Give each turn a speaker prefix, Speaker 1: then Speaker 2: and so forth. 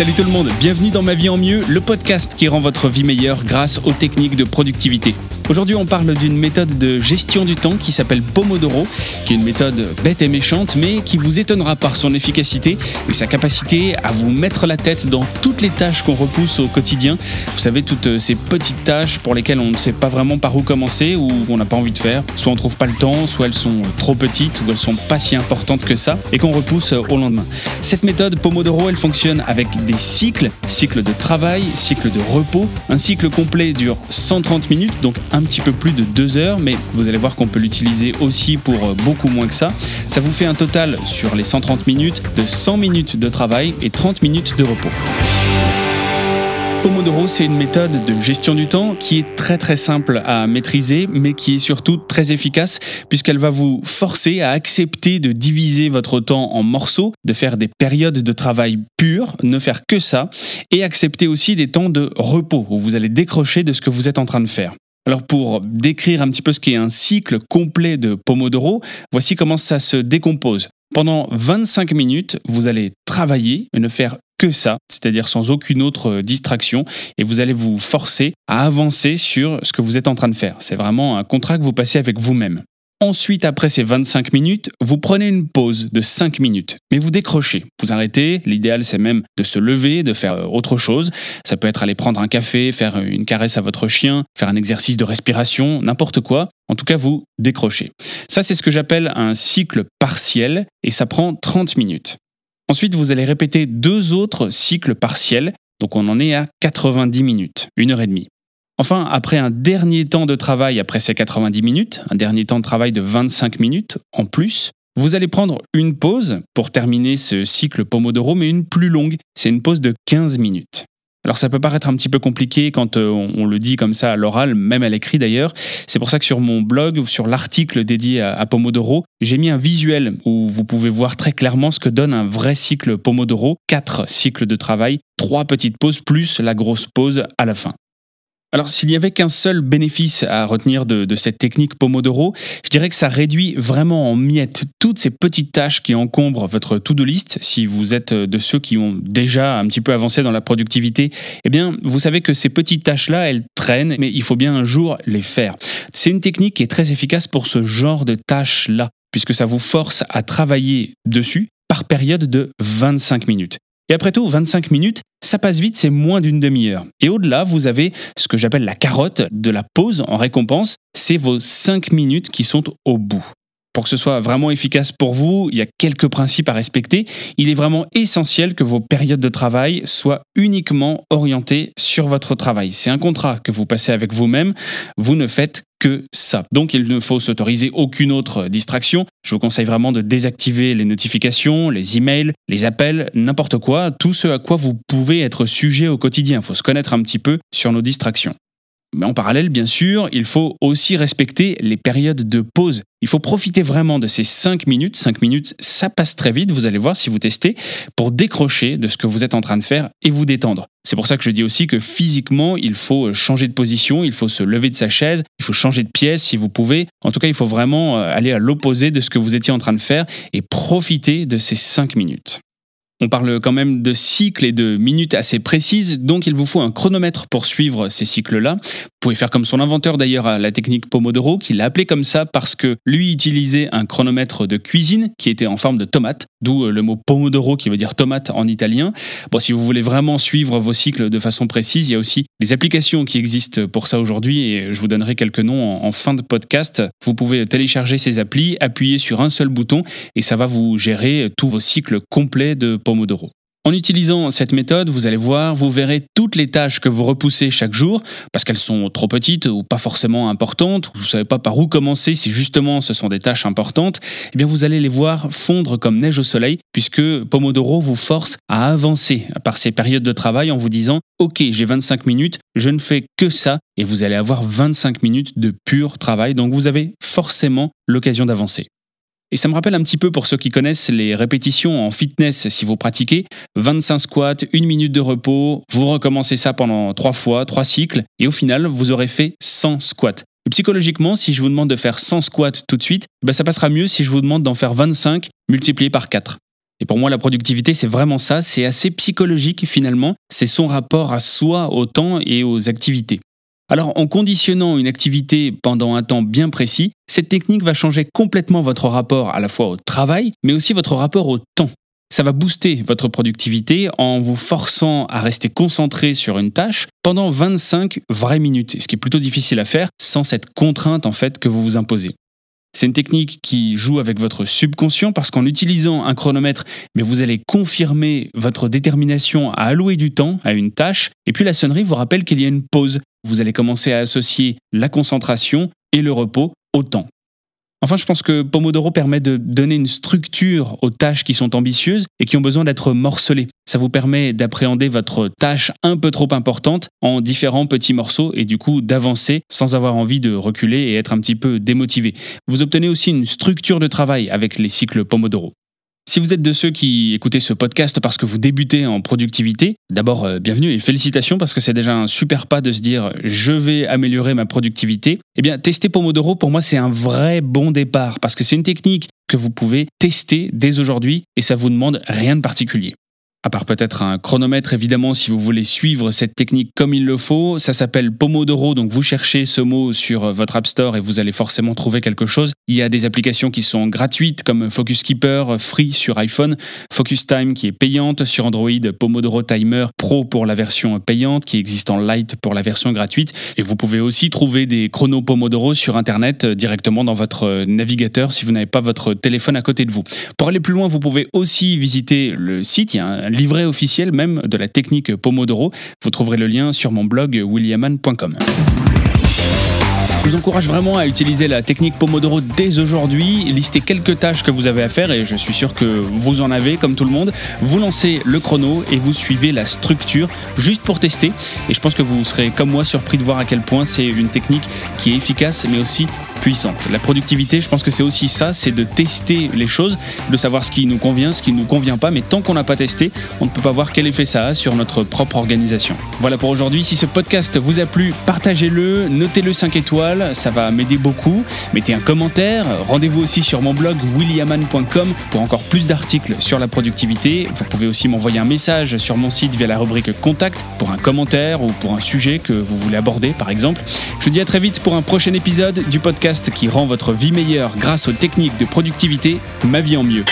Speaker 1: Salut tout le monde, bienvenue dans Ma vie en mieux, le podcast qui rend votre vie meilleure grâce aux techniques de productivité. Aujourd'hui, on parle d'une méthode de gestion du temps qui s'appelle Pomodoro, qui est une méthode bête et méchante, mais qui vous étonnera par son efficacité et sa capacité à vous mettre la tête dans toutes les tâches qu'on repousse au quotidien. Vous savez, toutes ces petites tâches pour lesquelles on ne sait pas vraiment par où commencer ou on n'a pas envie de faire. Soit on trouve pas le temps, soit elles sont trop petites ou elles sont pas si importantes que ça et qu'on repousse au lendemain. Cette méthode Pomodoro, elle fonctionne avec des cycles, cycle de travail, cycle de repos. Un cycle complet dure 130 minutes, donc un un petit peu plus de 2 heures, mais vous allez voir qu'on peut l'utiliser aussi pour euh, beaucoup moins que ça. Ça vous fait un total sur les 130 minutes de 100 minutes de travail et 30 minutes de repos. Pomodoro, c'est une méthode de gestion du temps qui est très très simple à maîtriser, mais qui est surtout très efficace puisqu'elle va vous forcer à accepter de diviser votre temps en morceaux, de faire des périodes de travail pures, ne faire que ça, et accepter aussi des temps de repos où vous allez décrocher de ce que vous êtes en train de faire. Alors pour décrire un petit peu ce qu'est un cycle complet de Pomodoro, voici comment ça se décompose. Pendant 25 minutes, vous allez travailler et ne faire que ça, c'est-à-dire sans aucune autre distraction, et vous allez vous forcer à avancer sur ce que vous êtes en train de faire. C'est vraiment un contrat que vous passez avec vous-même. Ensuite, après ces 25 minutes, vous prenez une pause de 5 minutes, mais vous décrochez, vous arrêtez. L'idéal, c'est même de se lever, de faire euh, autre chose. Ça peut être aller prendre un café, faire une caresse à votre chien, faire un exercice de respiration, n'importe quoi. En tout cas, vous décrochez. Ça, c'est ce que j'appelle un cycle partiel, et ça prend 30 minutes. Ensuite, vous allez répéter deux autres cycles partiels, donc on en est à 90 minutes, une heure et demie. Enfin, après un dernier temps de travail après ces 90 minutes, un dernier temps de travail de 25 minutes en plus, vous allez prendre une pause pour terminer ce cycle Pomodoro, mais une plus longue, c'est une pause de 15 minutes. Alors ça peut paraître un petit peu compliqué quand euh, on le dit comme ça à l'oral, même à l'écrit d'ailleurs. C'est pour ça que sur mon blog ou sur l'article dédié à Pomodoro, j'ai mis un visuel où vous pouvez voir très clairement ce que donne un vrai cycle Pomodoro, quatre cycles de travail, trois petites pauses plus la grosse pause à la fin. Alors s'il n'y avait qu'un seul bénéfice à retenir de, cette technique Pomodoro, je dirais que ça réduit vraiment en miettes toutes ces petites tâches qui encombrent votre to-do list. Si vous êtes de ceux qui ont déjà un petit peu avancé dans la productivité, eh bien vous savez que ces petites tâches-là, elles traînent, mais il faut bien un jour les faire. C'est une technique qui est très efficace pour ce genre de tâches-là, puisque ça vous force à travailler dessus par période de 25 minutes. Et après tout, 25 minutes, ça passe vite, c'est moins d'une demi-heure. Et au-delà, vous avez ce que j'appelle la carotte de la pause en récompense, c'est vos 5 minutes qui sont au bout. Pour que ce soit vraiment efficace pour vous, il y a quelques principes à respecter. Il est vraiment essentiel que vos périodes de travail soient uniquement orientées sur votre travail. C'est un contrat que vous passez avec vous-même. Vous ne faites Donc il ne faut s'autoriser aucune autre distraction. Je vous conseille vraiment de désactiver les notifications, les emails, les appels, n'importe quoi, tout ce à quoi vous pouvez être sujet au quotidien. Il faut se connaître un petit peu sur nos distractions. Mais en parallèle, bien sûr, il faut aussi respecter les périodes de pause. Il faut profiter vraiment de ces 5 minutes. 5 minutes, ça passe très vite, vous allez voir si vous testez, pour décrocher de ce que vous êtes en train de faire et vous détendre. C'est pour ça que je dis aussi que physiquement, il faut changer de position, il faut se lever de sa chaise, il faut changer de pièce si vous pouvez. En tout cas, il faut vraiment euh, aller à l'opposé de ce que vous étiez en train de faire et profiter de ces 5 minutes. On parle quand même de cycles et de minutes assez précises, donc il vous faut un chronomètre pour suivre ces cycles-là. Vous pouvez faire comme son inventeur d'ailleurs à la technique Pomodoro, qui l'a appelé comme ça parce que lui utilisait un chronomètre de cuisine qui était en forme de tomate, d'où euh, le mot Pomodoro qui veut dire tomate en italien. Bon, si vous voulez vraiment suivre vos cycles de façon précise, il y a aussi des applications qui existent pour ça aujourd'hui et je vous donnerai quelques noms en fin de podcast. Vous pouvez télécharger ces applis, appuyer sur un seul bouton et ça va vous gérer tous vos cycles complets de Pomodoro En utilisant cette méthode, vous allez voir, vous verrez toutes les tâches que vous repoussez chaque jour, parce qu'elles sont trop petites ou pas forcément importantes, ou vous ne savez pas par où commencer si justement ce sont des tâches importantes, eh bien vous allez les voir fondre comme neige au soleil, puisque Pomodoro vous force à avancer par ces périodes de travail en vous disant Ok, j'ai 25 minutes, je ne fais que ça, et vous allez avoir 25 minutes de pur travail, donc vous avez forcément l'occasion d'avancer. Et ça me rappelle un petit peu pour ceux qui connaissent les répétitions en fitness si vous pratiquez. 25 squats, une minute de repos, vous recommencez ça pendant 3 fois, 3 cycles, et au final, vous aurez fait 100 squats. Psychologiquement, si je vous demande de faire 100 squats tout de suite, ben ça passera mieux si je vous demande d'en faire 25 multiplié par 4. Et pour moi, la productivité, c'est vraiment ça, c'est assez psychologique finalement, c'est son rapport à soi, au temps et aux activités. Alors en conditionnant une activité pendant un temps bien précis, cette technique va changer complètement votre rapport à la fois au travail, mais aussi votre rapport au temps. Ça va booster votre productivité en vous forçant à rester concentré sur une tâche pendant 25 vraies minutes, ce qui est plutôt difficile à faire sans cette contrainte en fait que vous vous imposez. C'est une technique qui joue avec votre subconscient parce qu'en utilisant un chronomètre, mais vous allez confirmer votre détermination à allouer du temps à une tâche, et puis la sonnerie vous rappelle qu'il y a une pause. Vous allez commencer à associer la concentration et le repos au temps. Enfin, je pense que Pomodoro permet de donner une structure aux tâches qui sont ambitieuses et qui ont besoin d'être morcelées. Ça vous permet d'appréhender votre tâche un peu trop importante en différents petits morceaux et du coup d'avancer sans avoir envie de reculer et être un petit peu démotivé. Vous obtenez aussi une structure de travail avec les cycles Pomodoro. Si vous êtes de ceux qui écoutez ce podcast parce que vous débutez en productivité, d'abord euh, bienvenue et félicitations parce que c'est déjà un super pas de se dire je vais améliorer ma productivité. Eh bien, tester Pomodoro pour moi c'est un vrai bon départ parce que c'est une technique que vous pouvez tester dès aujourd'hui et ça vous demande rien de particulier à part peut-être un chronomètre évidemment si vous voulez suivre cette technique comme il le faut. Ça s'appelle Pomodoro, donc vous cherchez ce mot sur votre App Store et vous allez forcément trouver quelque chose. Il y a des applications qui sont gratuites comme Focus Keeper, Free sur iPhone, Focus Time qui est payante sur Android, Pomodoro Timer Pro pour la version payante qui existe en Lite pour la version gratuite. Et vous pouvez aussi trouver des chronos Pomodoro sur Internet euh, directement dans votre navigateur si vous n'avez pas votre téléphone à côté de vous. Pour aller plus loin, vous pouvez aussi visiter le site. Il y a un livret officiel même de la technique Pomodoro. Vous trouverez le lien sur mon blog williaman.com. Je vous encourage vraiment à utiliser la technique Pomodoro dès aujourd'hui. Listez quelques tâches que vous avez à faire et je suis sûr que vous en avez comme tout le monde. Vous lancez le chrono et vous suivez la structure juste pour tester. Et je pense que vous serez comme moi surpris de voir à quel point c'est une technique qui est efficace mais aussi La productivité, je pense que c'est aussi ça, c'est de tester les choses, de savoir ce qui nous convient, ce qui ne nous convient pas, mais tant qu'on n'a pas testé, on ne peut pas voir quel effet ça a sur notre propre organisation. Voilà pour aujourd'hui, si ce podcast vous a plu, partagez-le, notez-le 5 étoiles, ça va m'aider beaucoup, mettez un commentaire, rendez-vous aussi sur mon blog williaman.com pour encore plus d'articles sur la productivité, vous pouvez aussi m'envoyer un message sur mon site via la rubrique contact pour un commentaire ou pour un sujet que vous voulez aborder par exemple. Je vous dis à très vite pour un prochain épisode du qui rend votre vie meilleure grâce aux techniques de productivité Ma vie en mieux.